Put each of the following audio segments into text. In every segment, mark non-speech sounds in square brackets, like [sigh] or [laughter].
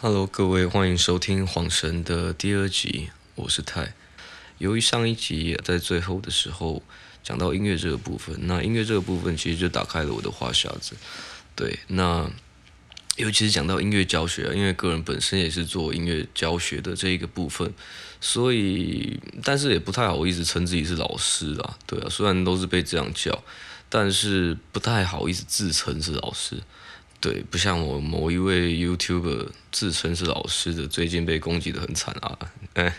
Hello，各位，欢迎收听《晃神》的第二集，我是泰。由于上一集在最后的时候讲到音乐这个部分，那音乐这个部分其实就打开了我的话匣子。对，那尤其是讲到音乐教学啊，因为个人本身也是做音乐教学的这一个部分，所以但是也不太好意思称自己是老师啊。对啊，虽然都是被这样叫，但是不太好意思自称是老师。对，不像我某一位 YouTuber 自称是老师的，最近被攻击得很惨啊！哎，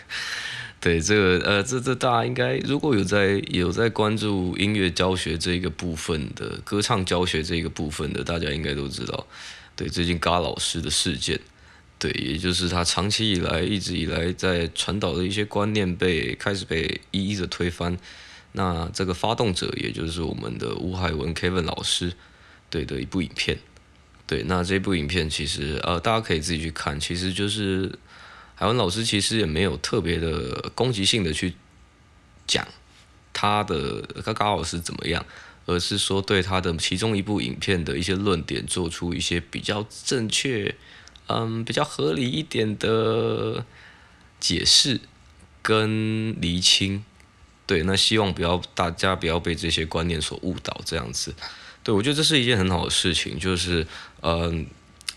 对这个呃，这这大家应该如果有在有在关注音乐教学这个部分的歌唱教学这个部分的，大家应该都知道。对，最近嘎老师的事件，对，也就是他长期以来一直以来在传导的一些观念被开始被一一的推翻。那这个发动者也就是我们的吴海文 Kevin 老师，对的一部影片。对，那这部影片其实呃，大家可以自己去看，其实就是海文老师其实也没有特别的攻击性的去讲他的嘎嘎老师怎么样，而是说对他的其中一部影片的一些论点做出一些比较正确，嗯，比较合理一点的解释跟厘清。对，那希望不要大家不要被这些观念所误导，这样子。对，我觉得这是一件很好的事情，就是，嗯、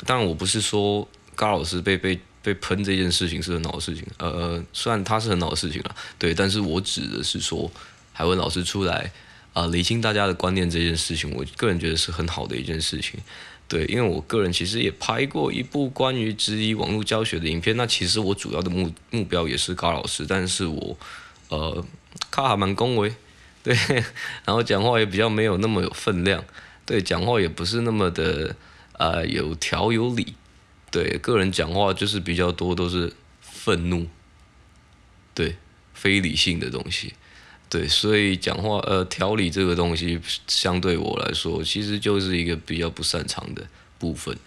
当然我不是说高老师被被被喷这件事情是很好的事情，呃，虽然他是很好的事情了，对，但是我指的是说海文老师出来啊，理清大家的观念这件事情，我个人觉得是很好的一件事情，对，因为我个人其实也拍过一部关于质疑网络教学的影片，那其实我主要的目目标也是高老师，但是我呃，他还蛮恭维。对，然后讲话也比较没有那么有分量，对，讲话也不是那么的呃有条有理，对，个人讲话就是比较多都是愤怒，对，非理性的东西，对，所以讲话呃条理这个东西相对我来说其实就是一个比较不擅长的部分，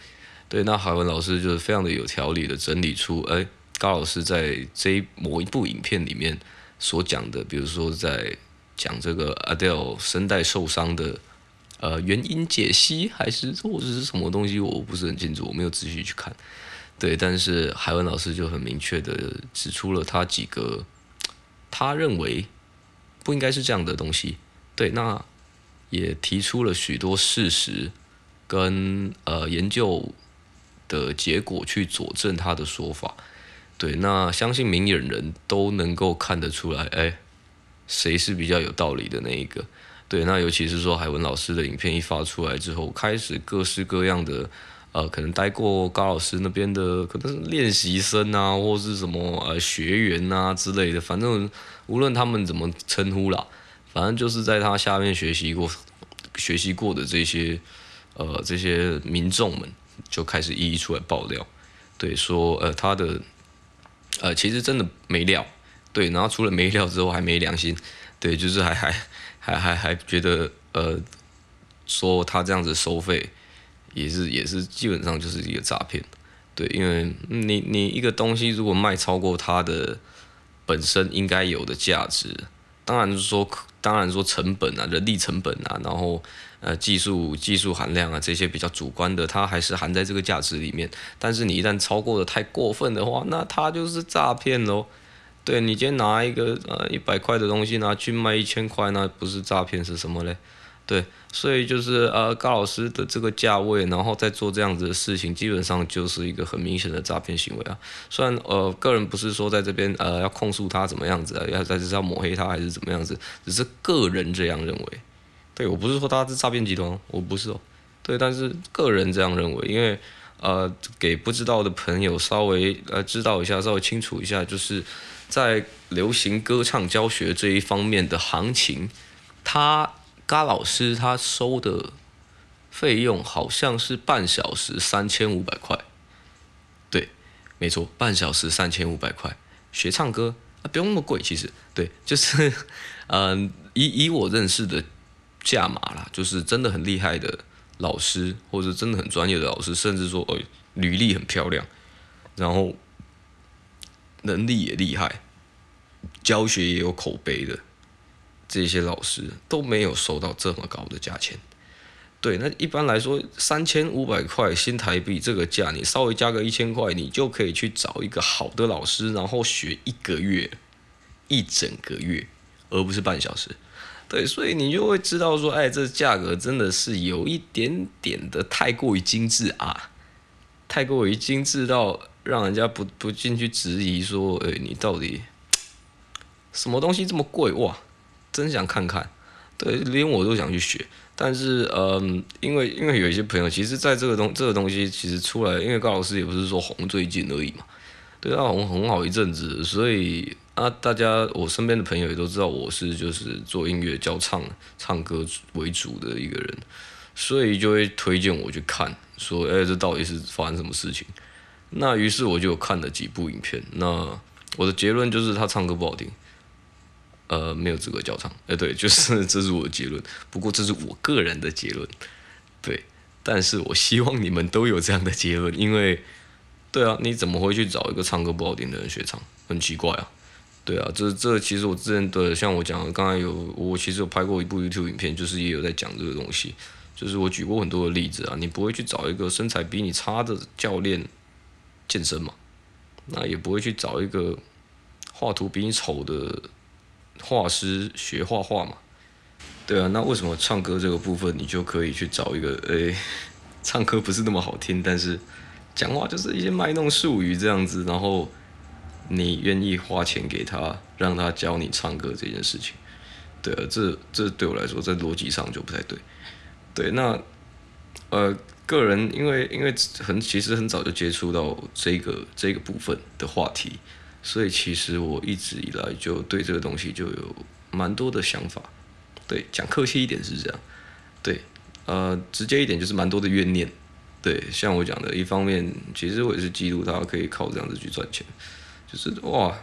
对，那海文老师就是非常的有条理的整理出，哎，高老师在这一某一部影片里面所讲的，比如说在。讲这个 Adele 声带受伤的呃原因解析，还是或者是什么东西，我不是很清楚，我没有仔细去看。对，但是海文老师就很明确的指出了他几个他认为不应该是这样的东西。对，那也提出了许多事实跟呃研究的结果去佐证他的说法。对，那相信明眼人都能够看得出来，哎。谁是比较有道理的那一个？对，那尤其是说海文老师的影片一发出来之后，开始各式各样的，呃，可能待过高老师那边的，可能是练习生啊，或是什么呃学员啊之类的，反正无论他们怎么称呼啦，反正就是在他下面学习过、学习过的这些呃这些民众们，就开始一一出来爆料，对，说呃他的呃其实真的没料。对，然后除了没料之后还没良心，对，就是还还还还还觉得呃，说他这样子收费也是也是基本上就是一个诈骗，对，因为你你一个东西如果卖超过它的本身应该有的价值，当然是说当然说成本啊，人力成本啊，然后呃技术技术含量啊这些比较主观的，它还是含在这个价值里面，但是你一旦超过的太过分的话，那它就是诈骗喽。对，你今天拿一个呃一百块的东西拿去卖一千块，那不是诈骗是什么嘞？对，所以就是呃高老师的这个价位，然后再做这样子的事情，基本上就是一个很明显的诈骗行为啊。虽然呃个人不是说在这边呃要控诉他怎么样子啊，要在这是要抹黑他还是怎么样子，只是个人这样认为。对，我不是说他是诈骗集团，我不是哦。对，但是个人这样认为，因为呃给不知道的朋友稍微呃知道一下，稍微清楚一下，就是。在流行歌唱教学这一方面的行情，他嘎老师他收的费用好像是半小时三千五百块，对，没错，半小时三千五百块，学唱歌啊不用那么贵，其实，对，就是，嗯，[laughs] 以以我认识的价码啦，就是真的很厉害的老师，或者真的很专业的老师，甚至说，哦，履历很漂亮，然后。能力也厉害，教学也有口碑的这些老师都没有收到这么高的价钱，对，那一般来说三千五百块新台币这个价，你稍微加个一千块，你就可以去找一个好的老师，然后学一个月，一整个月，而不是半小时。对，所以你就会知道说，哎，这价格真的是有一点点的太过于精致啊，太过于精致到让人家不不进去质疑说，哎，你到底什么东西这么贵哇？真想看看，对，连我都想去学。但是，嗯，因为因为有一些朋友，其实在这个东这个东西其实出来，因为高老师也不是说红最近而已嘛，对啊，红红好一阵子，所以。啊，大家我身边的朋友也都知道我是就是做音乐教唱唱歌为主的一个人，所以就会推荐我去看，说，哎，这到底是发生什么事情？那于是我就看了几部影片，那我的结论就是他唱歌不好听，呃，没有资格教唱，哎，对，就是这是我的结论。不过这是我个人的结论，对，但是我希望你们都有这样的结论，因为，对啊，你怎么会去找一个唱歌不好听的人学唱？很奇怪啊。对啊，这这其实我之前的，像我讲的，刚才有我其实有拍过一部 YouTube 影片，就是也有在讲这个东西，就是我举过很多的例子啊，你不会去找一个身材比你差的教练健身嘛，那也不会去找一个画图比你丑的画师学画画嘛，对啊，那为什么唱歌这个部分你就可以去找一个，诶，唱歌不是那么好听，但是讲话就是一些卖弄术语这样子，然后。你愿意花钱给他，让他教你唱歌这件事情，对啊，这这对我来说在逻辑上就不太对。对，那呃，个人因为因为很其实很早就接触到这个这个部分的话题，所以其实我一直以来就对这个东西就有蛮多的想法。对，讲客气一点是这样。对，呃，直接一点就是蛮多的怨念。对，像我讲的，一方面其实我也是嫉妒他可以靠这样子去赚钱。就是哇，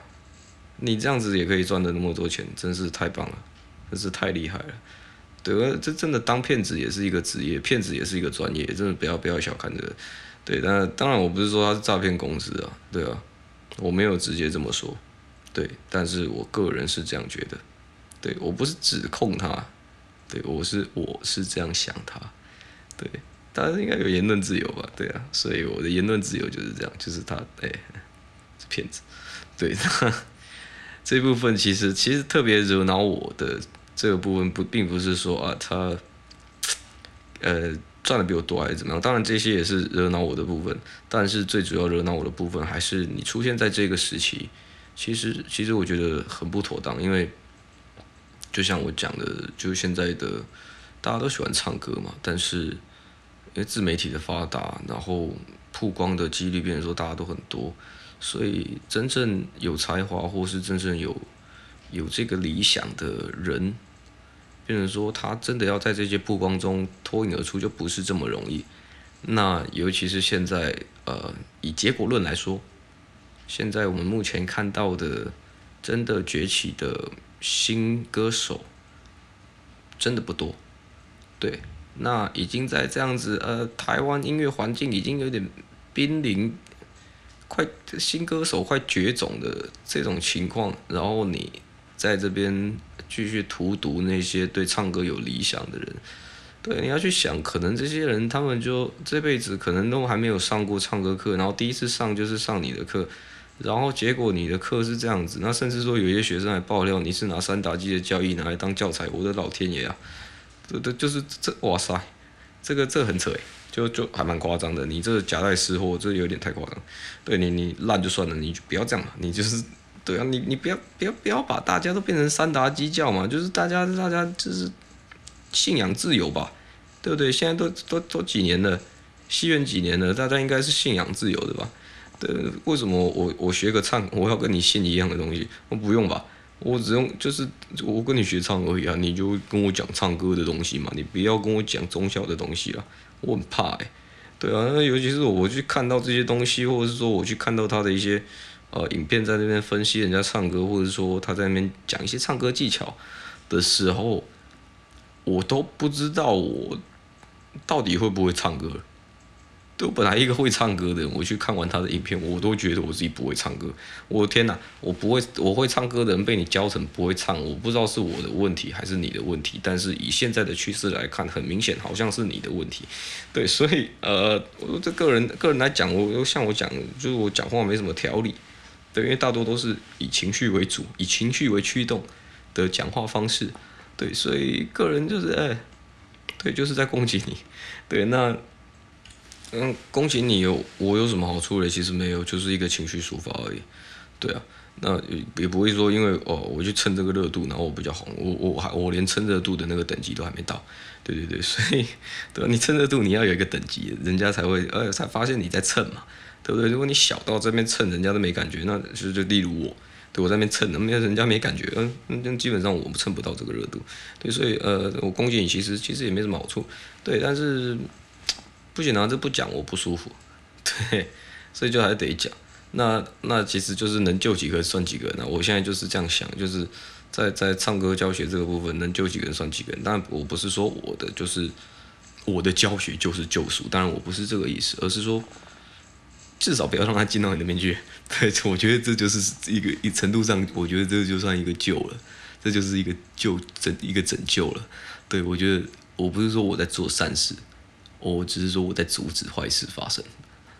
你这样子也可以赚的那么多钱，真是太棒了，真是太厉害了。对，这真的当骗子也是一个职业，骗子也是一个专业，真的不要不要小看这个。对，但当然我不是说他是诈骗公司啊，对啊，我没有直接这么说，对，但是我个人是这样觉得，对，我不是指控他，对，我是我是这样想他，对，大家应该有言论自由吧，对啊，所以我的言论自由就是这样，就是他，哎。骗子，对，[laughs] 这部分其实其实特别惹恼我的这个部分不并不是说啊他，呃赚的比我多还是怎么样，当然这些也是惹恼我的部分，但是最主要惹恼我的部分还是你出现在这个时期，其实其实我觉得很不妥当，因为就像我讲的，就是现在的大家都喜欢唱歌嘛，但是因为自媒体的发达，然后曝光的几率变成说大家都很多。所以，真正有才华或是真正有有这个理想的人，变成说他真的要在这些曝光中脱颖而出，就不是这么容易。那尤其是现在，呃，以结果论来说，现在我们目前看到的真的崛起的新歌手，真的不多。对，那已经在这样子，呃，台湾音乐环境已经有点濒临。快新歌手快绝种的这种情况，然后你在这边继续荼毒那些对唱歌有理想的人，对，你要去想，可能这些人他们就这辈子可能都还没有上过唱歌课，然后第一次上就是上你的课，然后结果你的课是这样子，那甚至说有些学生还爆料你是拿三打鸡的教义拿来当教材，我的老天爷啊，这这就是这哇塞，这个这很扯。就就还蛮夸张的，你这夹带私货，这有点太夸张。对你，你烂就算了，你就不要这样了。你就是，对啊，你你不要不要不要把大家都变成三打基教嘛，就是大家大家就是信仰自由吧，对不对？现在都都都几年了，西元几年了，大家应该是信仰自由的吧？对，为什么我我学个唱，我要跟你信一样的东西？我不用吧？我只用就是我跟你学唱而已啊，你就跟我讲唱歌的东西嘛，你不要跟我讲宗教的东西了。我很怕哎，对啊，那尤其是我去看到这些东西，或者是说我去看到他的一些呃影片，在那边分析人家唱歌，或者说他在那边讲一些唱歌技巧的时候，我都不知道我到底会不会唱歌。对，我本来一个会唱歌的人，我去看完他的影片，我都觉得我自己不会唱歌。我天哪，我不会，我会唱歌的人被你教成不会唱，我不知道是我的问题还是你的问题。但是以现在的趋势来看，很明显好像是你的问题。对，所以呃，我这个人个人来讲，我像我讲，就是我讲话没什么条理。对，因为大多都是以情绪为主，以情绪为驱动的讲话方式。对，所以个人就是哎，对，就是在攻击你。对，那。嗯，恭喜你有我有什么好处嘞？其实没有，就是一个情绪抒发而已。对啊，那也不会说因为哦，我去蹭这个热度，然后我比较红，我我还我连蹭热度的那个等级都还没到。对对对，所以 [laughs] 对吧？你蹭热度你要有一个等级，人家才会呃才发现你在蹭嘛，对不对？如果你小到这边蹭，人家都没感觉，那就就例如我，对我在那边蹭，那没人家没感觉，嗯，那基本上我们蹭不到这个热度。对，所以呃，我恭喜你，其实其实也没什么好处。对，但是。不行啊，这不讲我不舒服，[laughs] 对，所以就还得讲。那那其实就是能救几个算几个。那我现在就是这样想，就是在在唱歌教学这个部分，能救几个人算几个人。但我不是说我的就是我的教学就是救赎，当然我不是这个意思，而是说至少不要让他进到你那边去。[laughs] 对，我觉得这就是一个一程度上，我觉得这就算一个救了，这就是一个救拯一个拯救了。对，我觉得我不是说我在做善事。我只是说我在阻止坏事发生，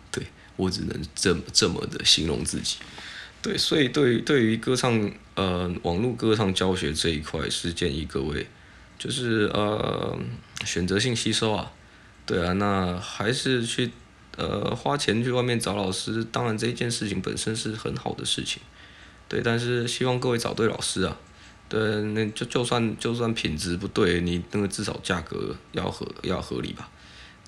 对，我只能这么这么的形容自己，对，所以对对于歌唱呃网络歌唱教学这一块是建议各位就是呃选择性吸收啊，对啊，那还是去呃花钱去外面找老师，当然这件事情本身是很好的事情，对，但是希望各位找对老师啊，对，那就就算就算品质不对，你那个至少价格要合要合理吧。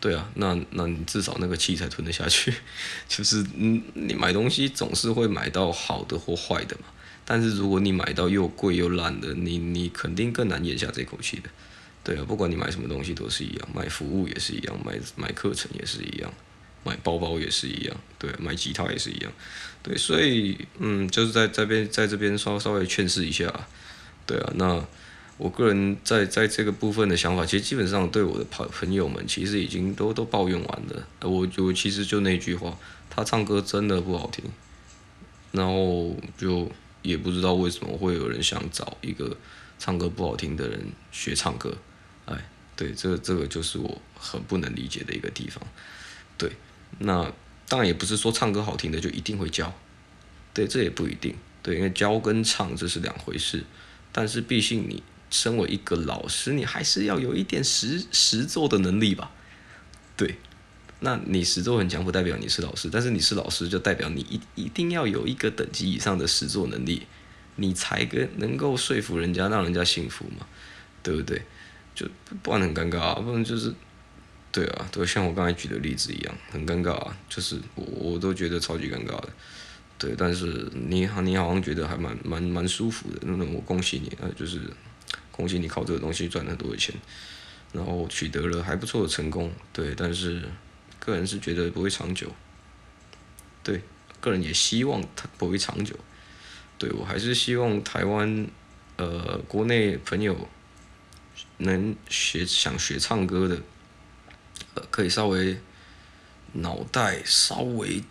对啊，那那你至少那个气才吞得下去，[laughs] 就是嗯，你买东西总是会买到好的或坏的嘛。但是如果你买到又贵又烂的，你你肯定更难咽下这口气的。对啊，不管你买什么东西都是一样，买服务也是一样，买买课程也是一样，买包包也是一样，对，买吉他也是一样。对，所以嗯，就是在这边在这边稍稍微劝示一下，对啊，那。我个人在在这个部分的想法，其实基本上对我的朋朋友们，其实已经都都抱怨完了。我我其实就那句话，他唱歌真的不好听，然后就也不知道为什么会有人想找一个唱歌不好听的人学唱歌。哎，对，这这个就是我很不能理解的一个地方。对，那当然也不是说唱歌好听的就一定会教，对，这也不一定。对，因为教跟唱这是两回事，但是毕竟你。身为一个老师，你还是要有一点实实作的能力吧？对，那你实作很强，不代表你是老师，但是你是老师，就代表你一一定要有一个等级以上的实作能力，你才跟能够说服人家，让人家信服嘛，对不对？就不然很尴尬啊，不然就是，对啊，对，像我刚才举的例子一样，很尴尬啊，就是我我都觉得超级尴尬的，对，但是你好，你好像觉得还蛮蛮蛮舒服的，那我恭喜你啊，就是。恭喜你靠这个东西赚了很多的钱，然后取得了还不错的成功，对，但是个人是觉得不会长久，对，个人也希望它不会长久，对，我还是希望台湾呃国内朋友能学想学唱歌的，呃，可以稍微脑袋稍微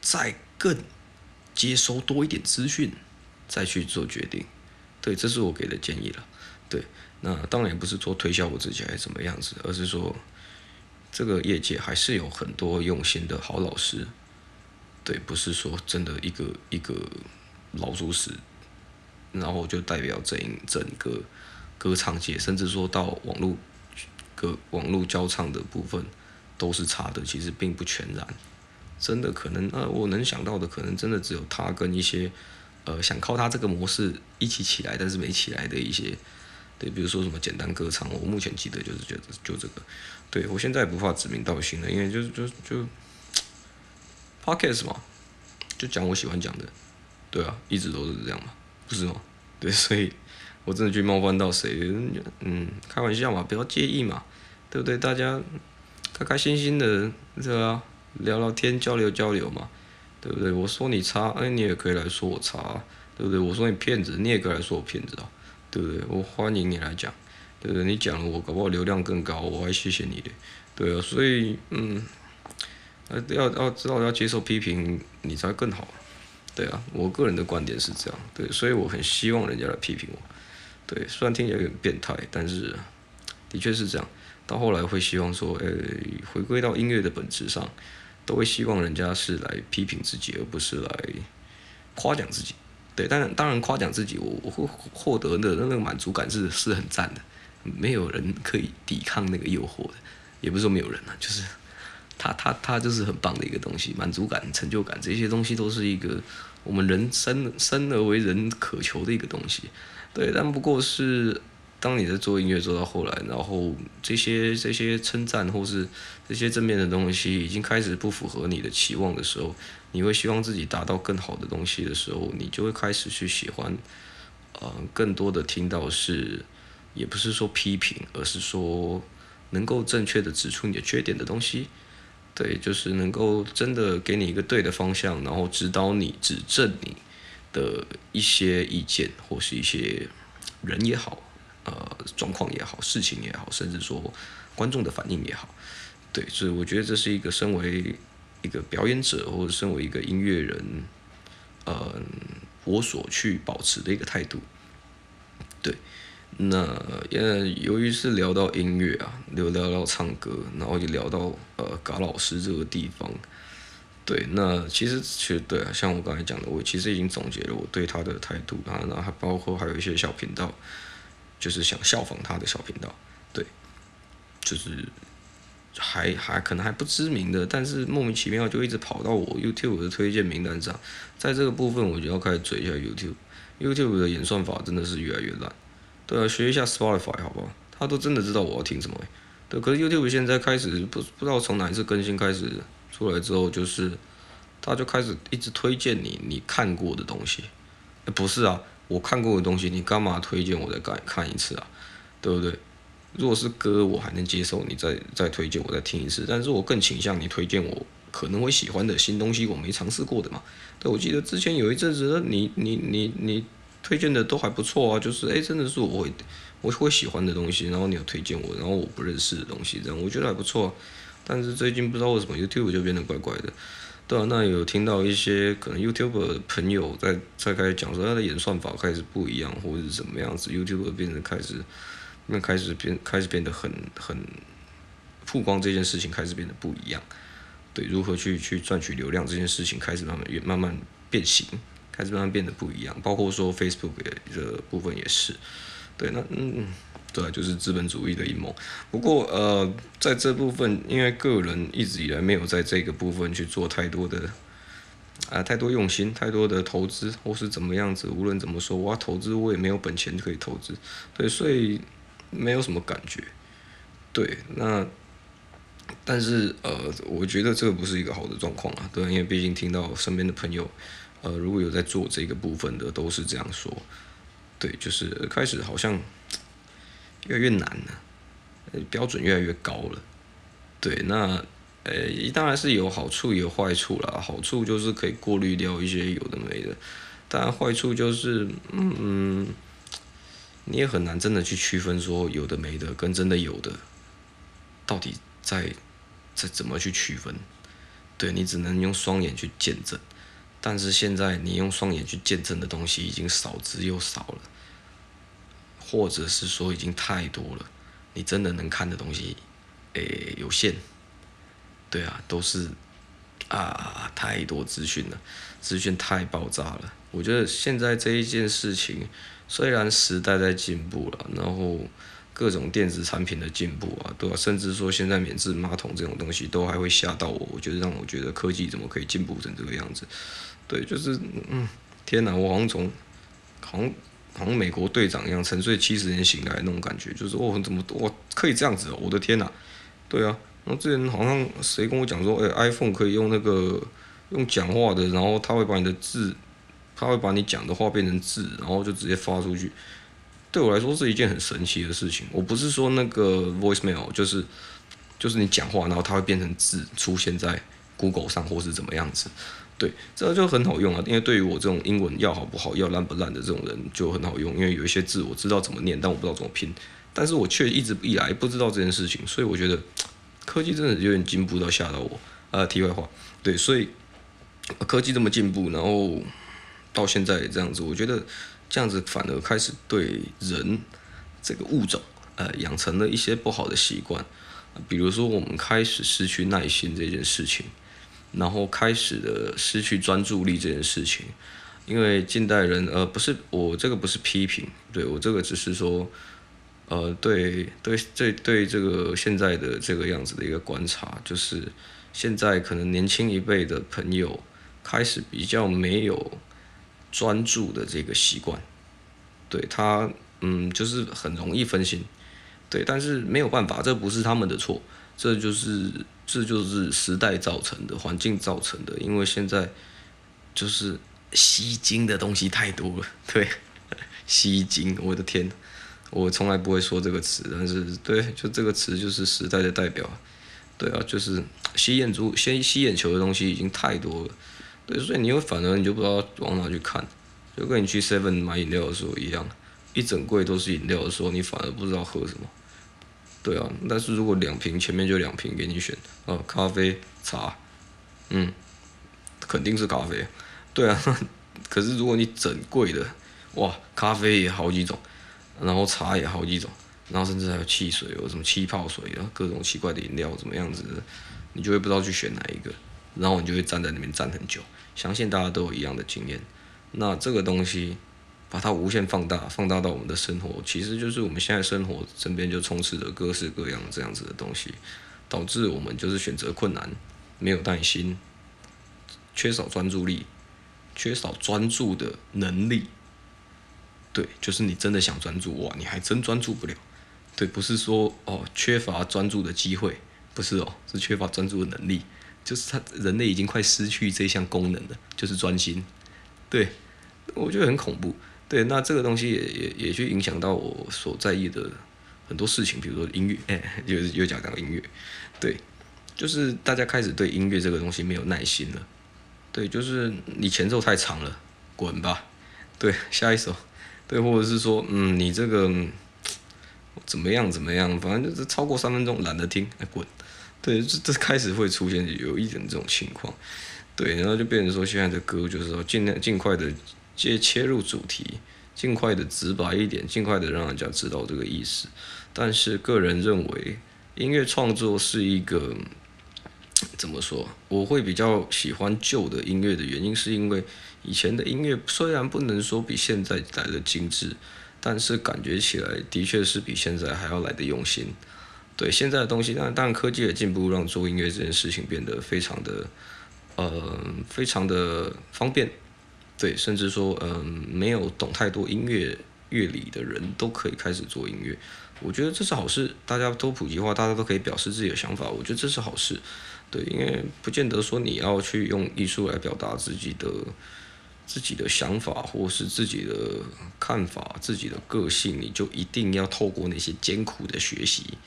再更接收多一点资讯，再去做决定，对，这是我给的建议了。对，那当然也不是说推销我自己还是怎么样子，而是说这个业界还是有很多用心的好老师，对，不是说真的一个一个老鼠屎，然后就代表整整个歌唱界，甚至说到网络个网络交唱的部分都是差的，其实并不全然，真的可能呃，我能想到的可能真的只有他跟一些呃想靠他这个模式一起起来，但是没起来的一些。对，比如说什么简单歌唱，我目前记得就是觉得就这个。对，我现在不怕指名道姓了，因为就就就 Podcast 嘛，就讲我喜欢讲的，对啊，一直都是这样嘛，不是吗？对，所以我真的去冒犯到谁，嗯，开玩笑嘛，不要介意嘛，对不对？大家开开心心的，是啊？聊聊天，交流交流嘛，对不对？我说你差，哎，你也可以来说我差，对不对？我说你骗子，你也可以来说我骗子啊。对不对？我欢迎你来讲，对不对？你讲了我搞不好流量更高，我还谢谢你的，对啊。所以嗯，要要知道要接受批评，你才更好。对啊，我个人的观点是这样，对，所以我很希望人家来批评我。对，虽然听起来有点变态，但是的确是这样。到后来会希望说，诶，回归到音乐的本质上，都会希望人家是来批评自己，而不是来夸奖自己。对，当然当然夸奖自己，我我会获得的那个满足感是是很赞的。没有人可以抵抗那个诱惑的，也不是说没有人啊，就是他他他就是很棒的一个东西，满足感、成就感这些东西都是一个我们人生生而为人渴求的一个东西。对，但不过是当你在做音乐做到后来，然后这些这些称赞或是这些正面的东西已经开始不符合你的期望的时候，你会希望自己达到更好的东西的时候，你就会开始去喜欢，呃，更多的听到是。也不是说批评，而是说能够正确的指出你的缺点的东西，对，就是能够真的给你一个对的方向，然后指导你、指正你的一些意见，或是一些人也好，呃，状况也好，事情也好，甚至说观众的反应也好，对，所以我觉得这是一个身为一个表演者，或者身为一个音乐人，呃，我所去保持的一个态度，对。那呃，由于是聊到音乐啊，聊聊到唱歌，然后就聊到呃，嘎老师这个地方，对，那其实其实对啊，像我刚才讲的，我其实已经总结了我对他的态度啊，然后还包括还有一些小频道，就是想效仿他的小频道，对，就是还还可能还不知名的，但是莫名其妙就一直跑到我 YouTube 的推荐名单上，在这个部分我就要开始追一下 YouTube，YouTube 的演算法真的是越来越烂。对啊，学一下 Spotify 好不好？他都真的知道我要听什么。对，可是 YouTube 现在开始不不知道从哪一次更新开始出来之后，就是他就开始一直推荐你你看过的东西。不是啊，我看过的东西，你干嘛推荐我再看看一次啊？对不对？如果是歌，我还能接受你再再推荐我再听一次，但是我更倾向你推荐我可能会喜欢的新东西，我没尝试过的嘛。对，我记得之前有一阵子，你你你。你推荐的都还不错啊，就是诶，真的是我会我会喜欢的东西，然后你有推荐我，然后我不认识的东西，这样我觉得还不错。但是最近不知道为什么 YouTube 就变得怪怪的，对啊，那有听到一些可能 YouTube 的朋友在在开始讲说他的演算法开始不一样，或者是怎么样子，YouTube 变得开始那开始变开始变得很很曝光这件事情开始变得不一样，对，如何去去赚取流量这件事情开始慢慢越慢慢变形。开始慢慢变得不一样，包括说 Facebook 也的部分也是，对，那嗯，对，就是资本主义的阴谋。不过呃，在这部分，因为个人一直以来没有在这个部分去做太多的啊、太多用心，太多的投资或是怎么样子。无论怎么说，我要投资，我也没有本钱可以投资，对，所以没有什么感觉。对，那但是呃，我觉得这个不是一个好的状况啊，对，因为毕竟听到身边的朋友。呃，如果有在做这个部分的，都是这样说，对，就是开始好像越来越难了，标准越来越高了，对，那呃，当然是有好处也有坏处啦，好处就是可以过滤掉一些有的没的，但坏处就是，嗯，你也很难真的去区分说有的没的跟真的有的，到底在在怎么去区分，对，你只能用双眼去见证。但是现在你用双眼去见证的东西已经少之又少了，或者是说已经太多了，你真的能看的东西，诶，有限。对啊，都是啊，太多资讯了，资讯太爆炸了。我觉得现在这一件事情，虽然时代在进步了，然后各种电子产品的进步啊，对啊？甚至说现在免治马桶这种东西都还会吓到我，我觉得让我觉得科技怎么可以进步成这个样子。对，就是嗯，天哪，我好像从，好像好像美国队长一样沉睡七十年醒来那种感觉，就是哦，怎么我可以这样子哦，我的天哪，对啊，然后之前好像谁跟我讲说，哎，iPhone 可以用那个用讲话的，然后他会把你的字，他会把你讲的话变成字，然后就直接发出去。对我来说是一件很神奇的事情。我不是说那个 voicemail，就是就是你讲话，然后它会变成字出现在 Google 上，或是怎么样子。对，这个就很好用啊，因为对于我这种英文要好不好，要烂不烂的这种人就很好用，因为有一些字我知道怎么念，但我不知道怎么拼，但是我却一直以来不知道这件事情，所以我觉得科技真的有点进步到吓到我。呃，题外话，对，所以科技这么进步，然后到现在这样子，我觉得这样子反而开始对人这个物种，呃，养成了一些不好的习惯，比如说我们开始失去耐心这件事情，然后开始的失去专注力这件事情。因为近代人，呃，不是我这个不是批评，对我这个只是说，呃，对对对对这个现在的这个样子的一个观察，就是现在可能年轻一辈的朋友开始比较没有专注的这个习惯，对他，嗯，就是很容易分心，对，但是没有办法，这不是他们的错，这就是这就是时代造成的，环境造成的，因为现在就是。吸睛的东西太多了，对，吸睛，我的天，我从来不会说这个词，但是对，就这个词就是时代的代表，对啊，就是吸眼珠、吸吸眼球的东西已经太多了，对，所以你又反而你就不知道往哪去看，就跟你去 Seven 买饮料的时候一样，一整柜都是饮料的时候，你反而不知道喝什么，对啊，但是如果两瓶前面就两瓶给你选，啊，咖啡、茶，嗯，肯定是咖啡。对啊，[laughs] 可是如果你整柜的，哇，咖啡也好几种，然后茶也好几种，然后甚至还有汽水，有什么气泡水，然后各种奇怪的饮料，怎么样子，你就会不知道去选哪一个，然后你就会站在那边站很久。相信大家都有一样的经验。那这个东西，把它无限放大，放大到我们的生活，其实就是我们现在生活身边就充斥着各式各样这样子的东西，导致我们就是选择困难，没有耐心，缺少专注力。缺少专注的能力，对，就是你真的想专注哇，你还真专注不了。对，不是说哦缺乏专注的机会，不是哦，是缺乏专注的能力，就是他人类已经快失去这项功能了，就是专心。对，我觉得很恐怖。对，那这个东西也也也去影响到我所在意的很多事情，比如说音乐，哎，又又讲到音乐，对，就是大家开始对音乐这个东西没有耐心了。对，就是你前奏太长了，滚吧。对，下一首。对，或者是说，嗯，你这个怎么样怎么样，反正就是超过三分钟懒得听，哎，滚。对，这这开始会出现有一点这种情况。对，然后就变成说，现在的歌就是说尽量尽快的接切入主题，尽快的直白一点，尽快的让人家知道这个意思。但是个人认为，音乐创作是一个。怎么说？我会比较喜欢旧的音乐的原因，是因为以前的音乐虽然不能说比现在来的精致，但是感觉起来的确是比现在还要来的用心。对现在的东西，但但，科技的进步让做音乐这件事情变得非常的，呃，非常的方便。对，甚至说，嗯、没有懂太多音乐乐理的人都可以开始做音乐。我觉得这是好事，大家都普及化，大家都可以表示自己的想法。我觉得这是好事。对，因为不见得说你要去用艺术来表达自己的自己的想法，或是自己的看法、自己的个性，你就一定要透过那些艰苦的学习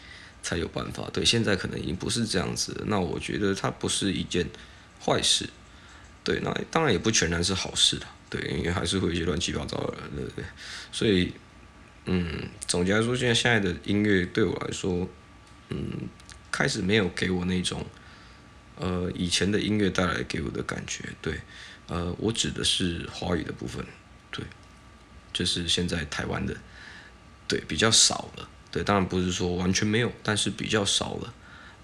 才有办法。对，现在可能已经不是这样子。那我觉得它不是一件坏事。对，那当然也不全然是好事的。对，因为还是会有一些乱七八糟的，对不对？所以，嗯，总结来说，现在现在的音乐对我来说，嗯，开始没有给我那种。呃，以前的音乐带来给我的感觉，对，呃，我指的是华语的部分，对，就是现在台湾的，对，比较少了，对，当然不是说完全没有，但是比较少了，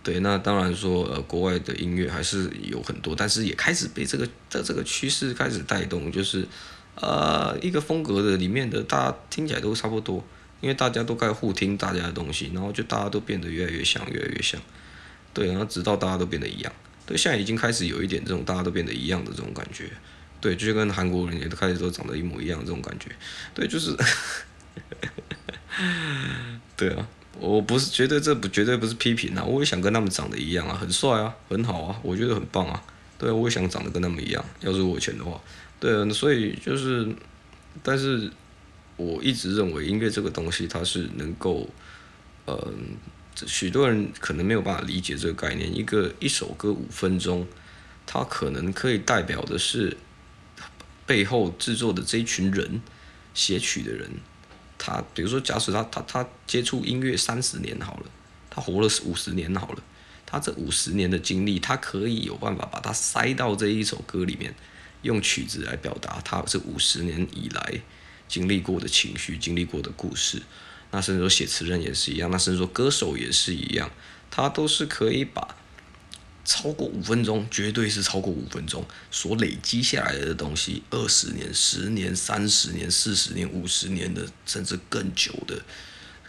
对，那当然说，呃，国外的音乐还是有很多，但是也开始被这个的这个趋势开始带动，就是，呃，一个风格的里面的大家听起来都差不多，因为大家都该互听大家的东西，然后就大家都变得越来越像，越来越像。对，然后直到大家都变得一样。对，现在已经开始有一点这种大家都变得一样的这种感觉。对，就跟韩国人也都开始都长得一模一样这种感觉。对，就是，[laughs] 对啊，我不是觉得这不绝对不是批评啊，我也想跟他们长得一样啊，很帅啊，很好啊，我觉得很棒啊。对，我也想长得跟他们一样，要是我有钱的话。对啊，所以就是，但是我一直认为音乐这个东西它是能够，嗯、呃。许多人可能没有办法理解这个概念。一个一首歌五分钟，它可能可以代表的是背后制作的这一群人，写曲的人。他比如说，假使他他他接触音乐三十年好了，他活了五十年好了，他这五十年的经历，他可以有办法把它塞到这一首歌里面，用曲子来表达他这五十年以来经历过的情绪、经历过的故事。那甚至说写词人也是一样，那甚至说歌手也是一样，他都是可以把超过五分钟，绝对是超过五分钟所累积下来的东西，二十年、十年、三十年、四十年、五十年的，甚至更久的、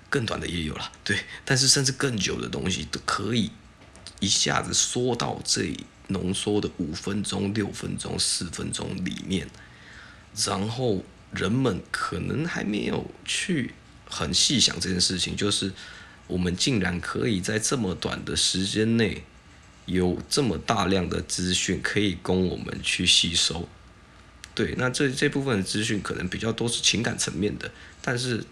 更短的也有了，对，但是甚至更久的东西都可以一下子缩到这浓缩的五分钟、六分钟、四分钟里面，然后人们可能还没有去。很细想这件事情，就是我们竟然可以在这么短的时间内，有这么大量的资讯可以供我们去吸收。对，那这这部分的资讯可能比较多是情感层面的，但是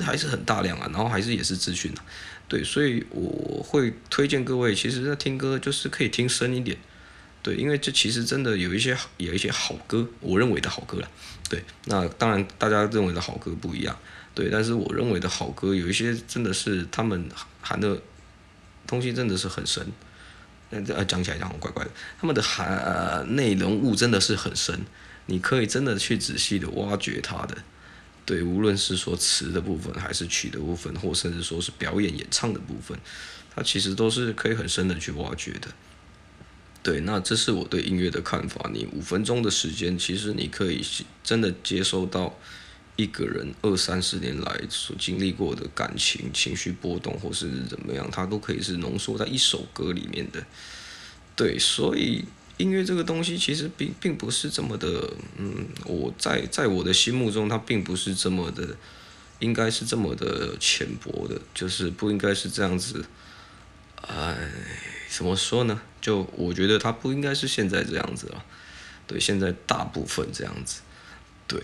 还是很大量啊，然后还是也是资讯啊。对，所以我会推荐各位，其实在听歌就是可以听深一点。对，因为这其实真的有一些有一些好歌，我认为的好歌了。对，那当然大家认为的好歌不一样。对，但是我认为的好歌有一些真的是他们含的东西真的是很深，呃讲起来讲怪怪的，他们的含、呃、内容物真的是很深，你可以真的去仔细的挖掘它的，对，无论是说词的部分，还是曲的部分，或甚至说是表演演唱的部分，它其实都是可以很深的去挖掘的。对，那这是我对音乐的看法。你五分钟的时间，其实你可以真的接收到。一个人二三十年来所经历过的感情、情绪波动，或是怎么样，它都可以是浓缩在一首歌里面的。对，所以音乐这个东西其实并并不是这么的，嗯，我在在我的心目中，它并不是这么的，应该是这么的浅薄的，就是不应该是这样子。哎，怎么说呢？就我觉得它不应该是现在这样子啊。对，现在大部分这样子，对。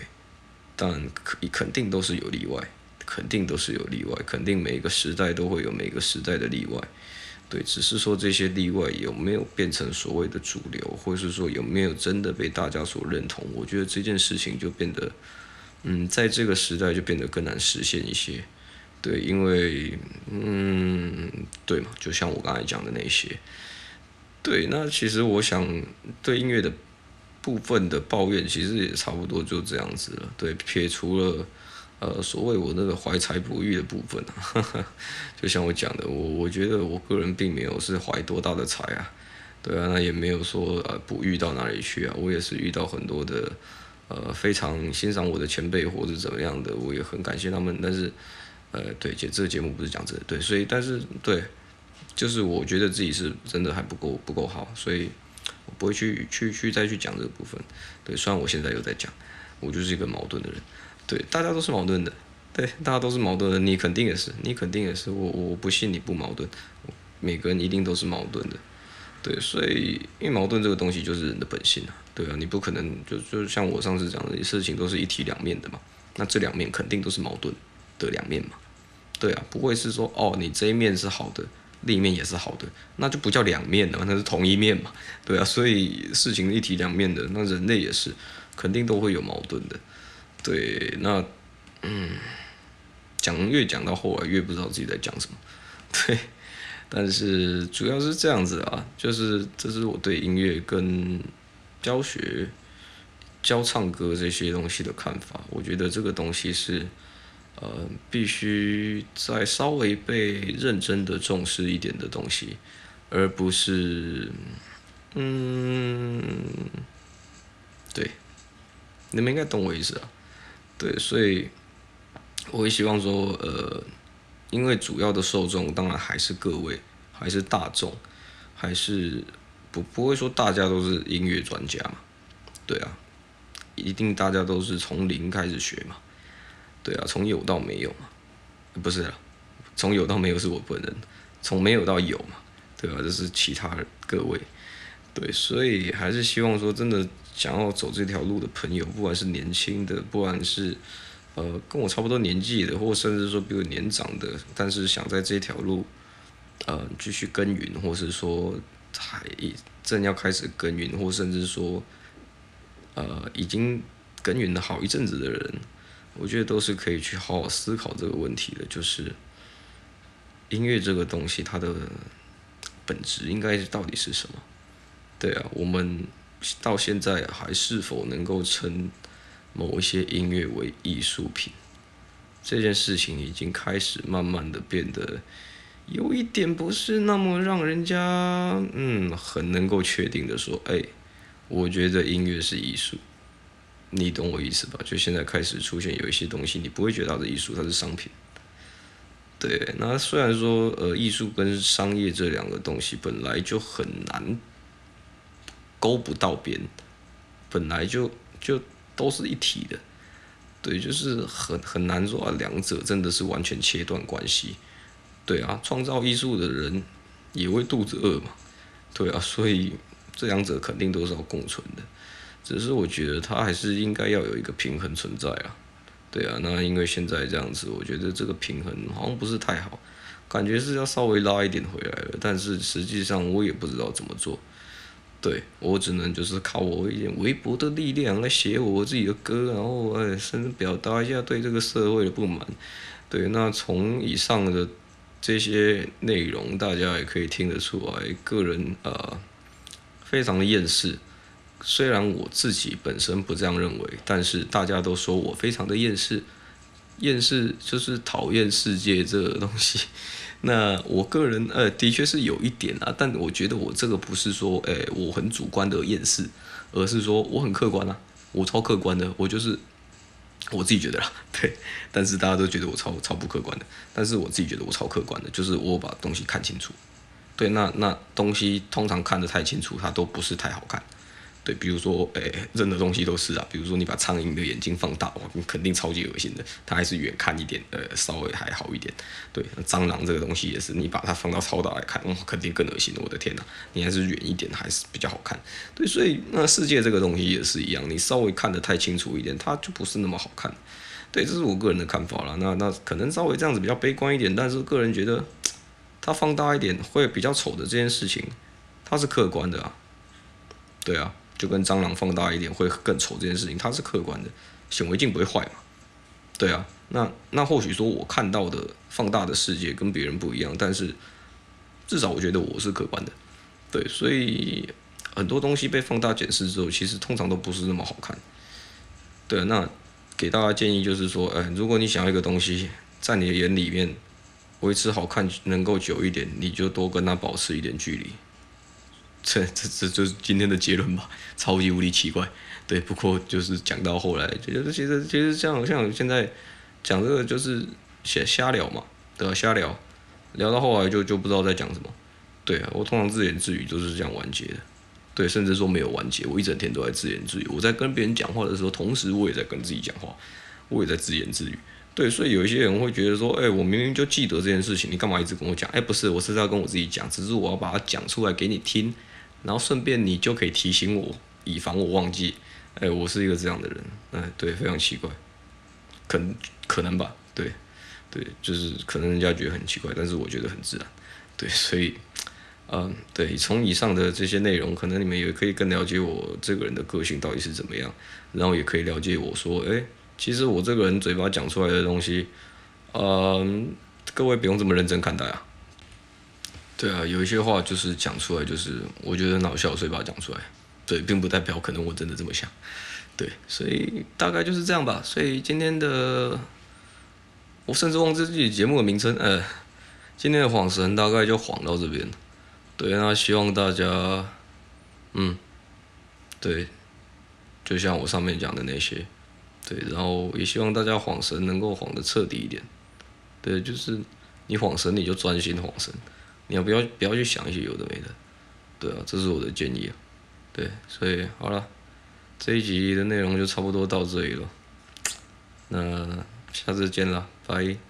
但肯，肯定都是有例外，肯定都是有例外，肯定每个时代都会有每个时代的例外，对，只是说这些例外有没有变成所谓的主流，或是说有没有真的被大家所认同，我觉得这件事情就变得，嗯，在这个时代就变得更难实现一些，对，因为，嗯，对嘛，就像我刚才讲的那些，对，那其实我想对音乐的。部分的抱怨其实也差不多就这样子了，对，撇除了呃所谓我那个怀才不遇的部分啊，[laughs] 就像我讲的，我我觉得我个人并没有是怀多大的才啊，对啊，那也没有说呃不遇到哪里去啊，我也是遇到很多的呃非常欣赏我的前辈或者怎么样的，我也很感谢他们，但是呃对，这这个节目不是讲这个，对，所以但是对，就是我觉得自己是真的还不够不够好，所以。不会去去去再去讲这个部分，对，虽然我现在又在讲，我就是一个矛盾的人，对，大家都是矛盾的，对，大家都是矛盾的，你肯定也是，你肯定也是，我我不信你不矛盾，每个人一定都是矛盾的，对，所以因为矛盾这个东西就是人的本性啊，对啊，你不可能就就像我上次讲的，事情都是一体两面的嘛，那这两面肯定都是矛盾的两面嘛，对啊，不会是说哦，你这一面是好的。另一面也是好的，那就不叫两面了，那是同一面嘛，对啊，所以事情一体两面的，那人类也是，肯定都会有矛盾的，对，那嗯，讲越讲到后来越不知道自己在讲什么，[laughs] 对，但是主要是这样子啊，就是这是我对音乐跟教学、教唱歌这些东西的看法，我觉得这个东西是。呃，必须再稍微被认真的重视一点的东西，而不是，嗯，对，你们应该懂我意思啊。对，所以我也希望说，呃，因为主要的受众当然还是各位，还是大众，还是不不会说大家都是音乐专家嘛，对啊，一定大家都是从零开始学嘛。对啊，从有到没有嘛，不是啊，从有到没有是我本人，从没有到有嘛，对吧？这是其他各位，对，所以还是希望说，真的想要走这条路的朋友，不管是年轻的，不管是呃跟我差不多年纪的，或甚至说比我年长的，但是想在这条路呃继续耕耘，或是说还正要开始耕耘，或甚至说呃已经耕耘了好一阵子的人。我觉得都是可以去好好思考这个问题的，就是音乐这个东西，它的本质应该到底是什么？对啊，我们到现在还是否能够称某一些音乐为艺术品？这件事情已经开始慢慢的变得有一点不是那么让人家嗯很能够确定的说，哎，我觉得音乐是艺术，你懂我意思吧？就现在开始出现有一些东西，你不会觉得它是艺术，它是商品。对，那虽然说呃艺术跟商业这两个东西本来就很难勾不到边，本来就就都是一体的。对，就是很很难说啊，两者真的是完全切断关系。对啊，创造艺术的人也会肚子饿嘛。对啊，所以这两者肯定都是要共存的。只是我觉得它还是应该要有一个平衡存在啊。对啊，那因为现在这样子，我觉得这个平衡好像不是太好，感觉是要稍微拉一点回来了。但是实际上我也不知道怎么做。对，我只能就是靠我一点微薄的力量来写我自己的歌，然后哎，甚至表达一下对这个社会的不满。对，那从以上的这些内容，大家也可以听得出来，个人呃非常的厌世。虽然我自己本身不这样认为，但是大家都说我非常的厌世。厌世就是讨厌世界这个东西。[laughs] 那我个人呃的确是有一点啊，但我觉得我这个不是说诶我很主观的厌世，而是说我很客观啊，我超客观的，我就是我自己觉得啦，[laughs] 对，但是大家都觉得我超超不客观的，但是我自己觉得我超客观的，就是我把东西看清楚，对，那那东西通常看得太清楚，它都不是太好看。对，比如说，诶，任何东西都是啊。比如说，你把苍蝇的眼睛放大，哇，你肯定超级恶心的。它还是远看一点，呃，稍微还好一点。对，蟑螂这个东西也是，你把它放到超大来看，哇，肯定更恶心。我的天呐，你还是远一点，还是比较好看。对，所以那世界这个东西也是一样，你稍微看得太清楚一点，它就不是那么好看。对，这是我个人的看法啦。那那可能稍微这样子比较悲观一点，但是个人觉得，它放大一点会比较丑的这件事情，它是客观的啊。对啊。就跟蟑螂放大一点会更丑这件事情，它是客观的，显微镜不会坏嘛？对啊，那那或许说我看到的放大的世界跟别人不一样，但是至少我觉得我是客观的，对，所以很多东西被放大检视之后，其实通常都不是那么好看。对，那给大家建议就是说，哎，如果你想要一个东西在你的眼里面维持好看能够久一点，你就多跟它保持一点距离。这这这就是今天的结论吧，超级无敌奇怪，对。不过就是讲到后来，就是其实其实像像现在讲这个就是瞎瞎聊嘛，对吧？瞎聊，聊到后来就就不知道在讲什么。对啊，我通常自言自语就是这样完结的，对，甚至说没有完结，我一整天都在自言自语。我在跟别人讲话的时候，同时我也在跟自己讲话，我也在自言自语。对，所以有一些人会觉得说，哎，我明明就记得这件事情，你干嘛一直跟我讲？哎，不是，我是在跟我自己讲，只是我要把它讲出来给你听。然后顺便你就可以提醒我，以防我忘记。哎，我是一个这样的人，哎，对，非常奇怪，可能可能吧，对，对，就是可能人家觉得很奇怪，但是我觉得很自然，对，所以，嗯，对，从以上的这些内容，可能你们也可以更了解我这个人的个性到底是怎么样，然后也可以了解我说，哎，其实我这个人嘴巴讲出来的东西，嗯，各位不用这么认真看待啊。对啊，有一些话就是讲出来，就是我觉得很好笑，所以把它讲出来。对，并不代表可能我真的这么想。对，所以大概就是这样吧。所以今天的，我甚至忘记自己节目的名称。呃，今天的晃神大概就晃到这边。对，那希望大家，嗯，对，就像我上面讲的那些，对，然后也希望大家晃神能够晃得彻底一点。对，就是你晃神，你就专心晃神。你要不要不要去想一些有的没的，对啊，这是我的建议啊，对，所以好了，这一集的内容就差不多到这里了，那下次见了，拜。